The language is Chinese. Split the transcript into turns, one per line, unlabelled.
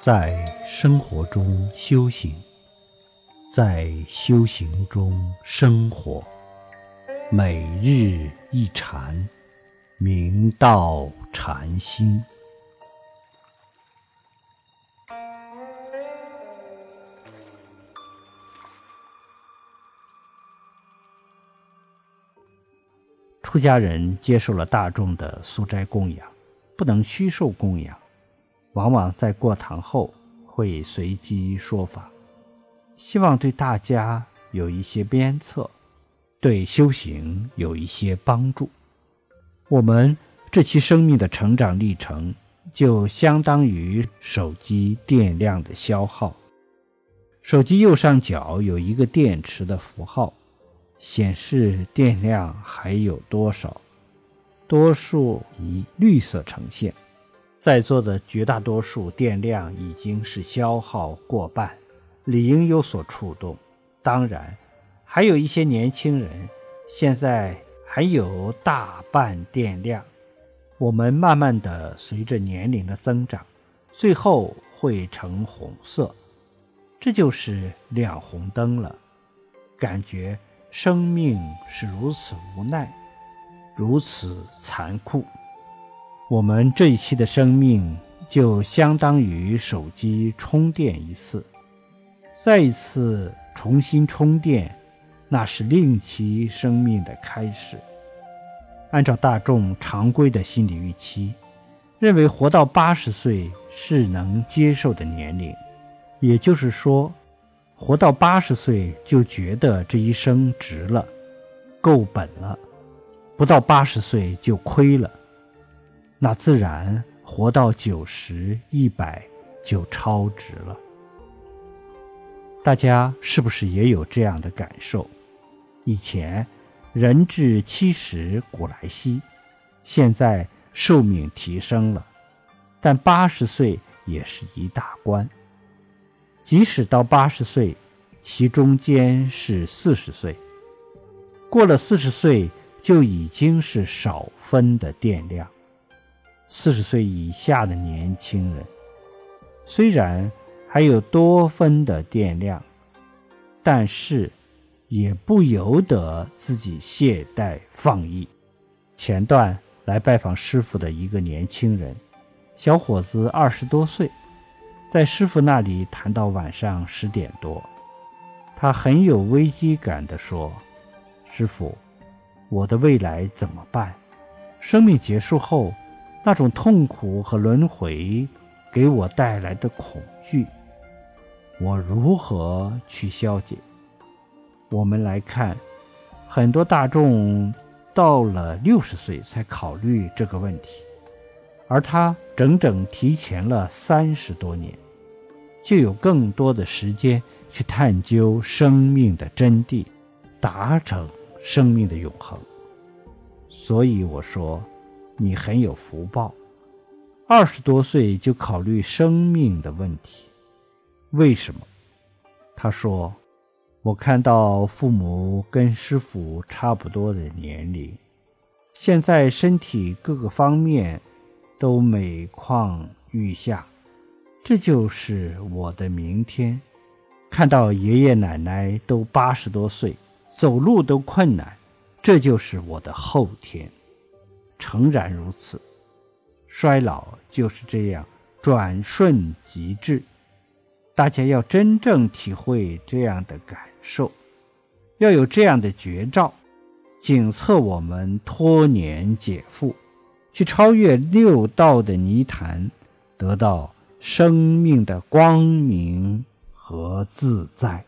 在生活中修行，在修行中生活，每日一禅，明道禅心。出家人接受了大众的素斋供养，不能虚受供养。往往在过堂后会随机说法，希望对大家有一些鞭策，对修行有一些帮助。我们这期生命的成长历程，就相当于手机电量的消耗。手机右上角有一个电池的符号，显示电量还有多少，多数以绿色呈现。在座的绝大多数电量已经是消耗过半，理应有所触动。当然，还有一些年轻人现在还有大半电量。我们慢慢的随着年龄的增长，最后会成红色，这就是亮红灯了。感觉生命是如此无奈，如此残酷。我们这一期的生命就相当于手机充电一次，再一次重新充电，那是另其生命的开始。按照大众常规的心理预期，认为活到八十岁是能接受的年龄，也就是说，活到八十岁就觉得这一生值了，够本了；不到八十岁就亏了。那自然活到九十一百就超值了。大家是不是也有这样的感受？以前人至七十古来稀，现在寿命提升了，但八十岁也是一大关。即使到八十岁，其中间是四十岁，过了四十岁就已经是少分的电量。四十岁以下的年轻人，虽然还有多分的电量，但是也不由得自己懈怠放逸。前段来拜访师傅的一个年轻人，小伙子二十多岁，在师傅那里谈到晚上十点多，他很有危机感地说：“师傅，我的未来怎么办？生命结束后？”那种痛苦和轮回给我带来的恐惧，我如何去消解？我们来看，很多大众到了六十岁才考虑这个问题，而他整整提前了三十多年，就有更多的时间去探究生命的真谛，达成生命的永恒。所以我说。你很有福报，二十多岁就考虑生命的问题，为什么？他说：“我看到父母跟师傅差不多的年龄，现在身体各个方面都每况愈下，这就是我的明天。看到爷爷奶奶都八十多岁，走路都困难，这就是我的后天。”诚然如此，衰老就是这样转瞬即至。大家要真正体会这样的感受，要有这样的绝招，警策我们脱年解缚，去超越六道的泥潭，得到生命的光明和自在。